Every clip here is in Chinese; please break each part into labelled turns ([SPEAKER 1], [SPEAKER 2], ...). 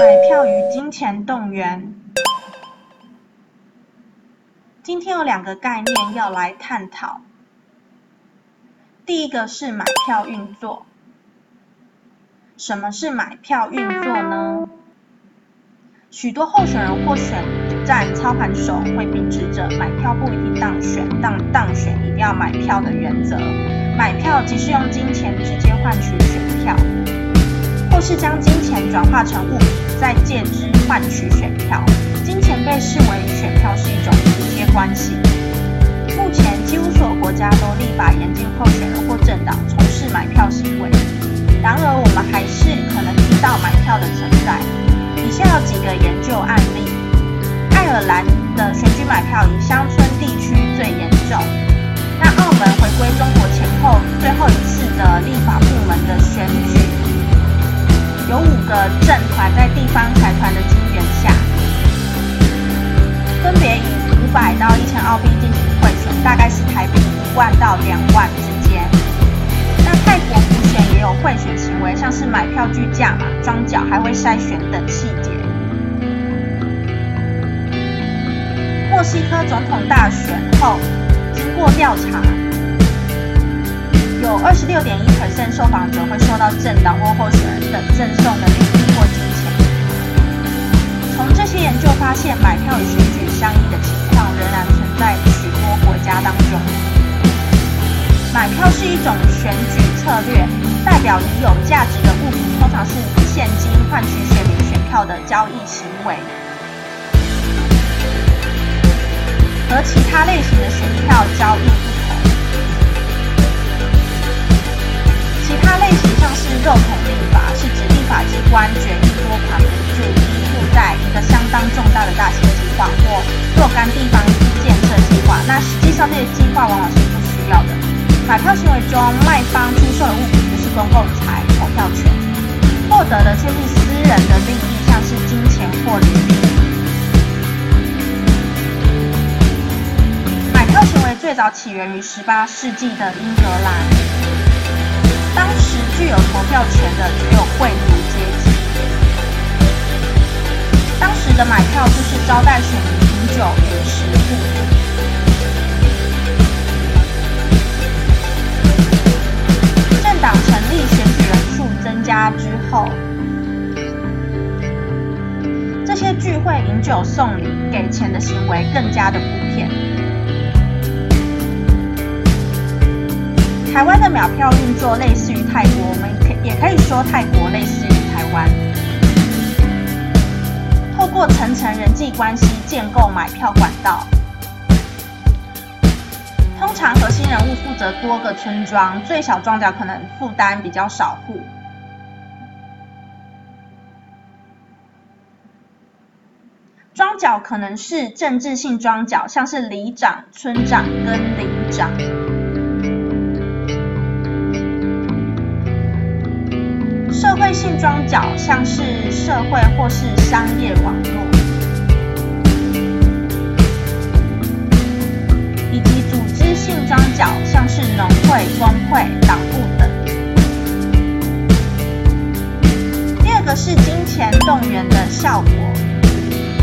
[SPEAKER 1] 买票与金钱动员。今天有两个概念要来探讨。第一个是买票运作。什么是买票运作呢？许多候选人或选战操盘手会秉持着买票不一定当选，当当选一定要买票的原则。买票即是用金钱直接换取选票，或是将金钱转化成物品，再借之换取选票。金钱被视为与选票是一种直接关系。目前几乎所有国家都立法严禁候选人或政党从事买票行为。然而，我们还是可能听到买票的存在。以下有几个研究案例：爱尔兰的选举买票以乡村地区最严重。那澳门回归中国前后最后一次的立法部门的选举，有五个政团在地方财团的支援下，分别以五百到一千澳币进行贿选，大概是台币一万到两万之间。那泰国普选也有贿选行为，像是买票拒价嘛、装脚，还会筛选等细节。墨西哥总统大选后，经过调查，有二十六点一 percent 受访者会受到政党或候选等赠送的礼物或金钱。从这些研究发现，买票与选举相应的情况仍然存在许多国家当中。买票是一种选举策略，代表以有价值的物品，通常是现金换取选民选票的交易行为。和其他类型的选票交易它，类型像是肉统立法，是指立法机关决议拨款补助依附在一个相当重大的大型计划或若干地方建设计划。那实际上这些计划往往是不需要的。买票行为中，卖方出售的物品不是公共财投票权，获得的却是私人的利益，像是金钱或礼品。买票行为最早起源于十八世纪的英格兰，具有投票权的只有贵族阶级。当时的买票就是招待选民饮酒与食物。政党成立，选举人数增加之后，这些聚会饮酒送礼、给钱的行为更加的普遍。台湾的秒票运作类似于泰国，我们可也可以说泰国类似于台湾，透过层层人际关系建构买票管道。通常核心人物负责多个村庄，最小庄脚可能负担比较少户。庄脚可能是政治性庄脚，像是里长、村长跟邻长。会性装脚像是社会或是商业网络，以及组织性装脚像是农会、工会、党部等。第二个是金钱动员的效果，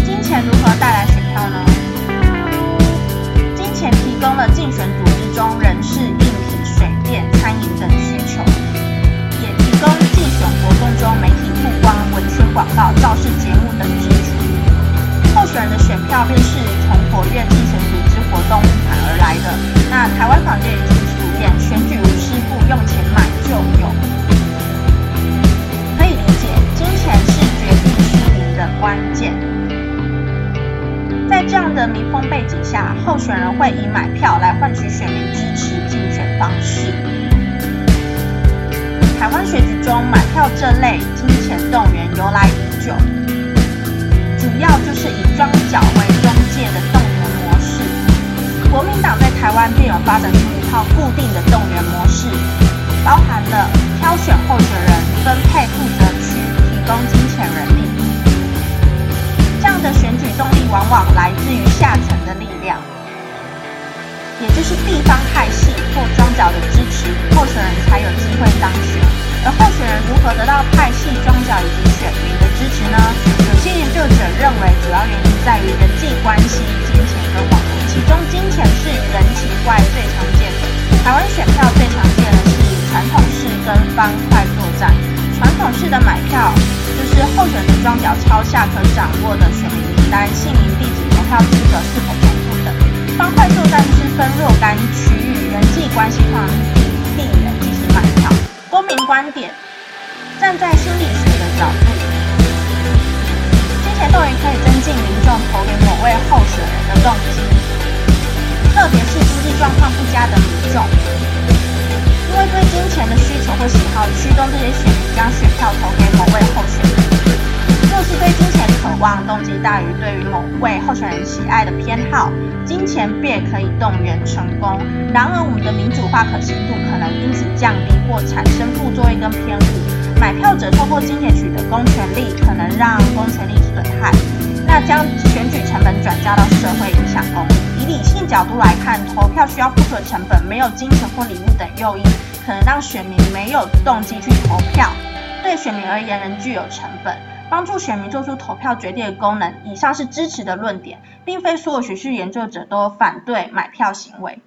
[SPEAKER 1] 金钱如何带来选票呢？金钱提供了竞选组织中人事、硬体、水电、餐饮等需求。照片是从活跃竞选组织活动募款而来的。那台湾坊间已经出现选举无师傅，用钱买就有，可以理解，金钱是决定输赢的关键。在这样的民风背景下，候选人会以买票来换取选民支持竞选方式。台湾选举中，买票这类金钱动员由来已久，主要就是以庄脚为中介的动员模式。国民党在台湾便有发展出一套固定的动员模式，包含了挑选候选人、分配负责区、提供金钱人力。这样的选举动力往往来自于下层的力量。也就是地方派系或庄脚的支持，候选人才有机会当选。而候选人如何得到派系、庄方块作战。传统式的买票就是候选人装脚抄下可掌握的选民名单、姓名、地址、投票资格是否重复等。方块作战是分若干区域人际关系上病人进行买票。公民观点，站在心理学的角度，金钱动员可以增进民众投给某位候选人的动机，中这些选民将选票投给某位候选人。若是对金钱渴望动机大于对于某位候选人喜爱的偏好，金钱便可以动员成功。然而，我们的民主化可信度可能因此降低或产生副作用跟偏误。买票者透过金钱取得公权力，可能让公权力损害，那将选举成本转嫁到社会，影响公益。以理性角度来看，投票需要付出的成本，没有金钱或礼物等诱因，可能让选民没有动机去投票。对选民而言，仍具有成本。帮助选民做出投票决定的功能。以上是支持的论点，并非所有学术研究者都反对买票行为。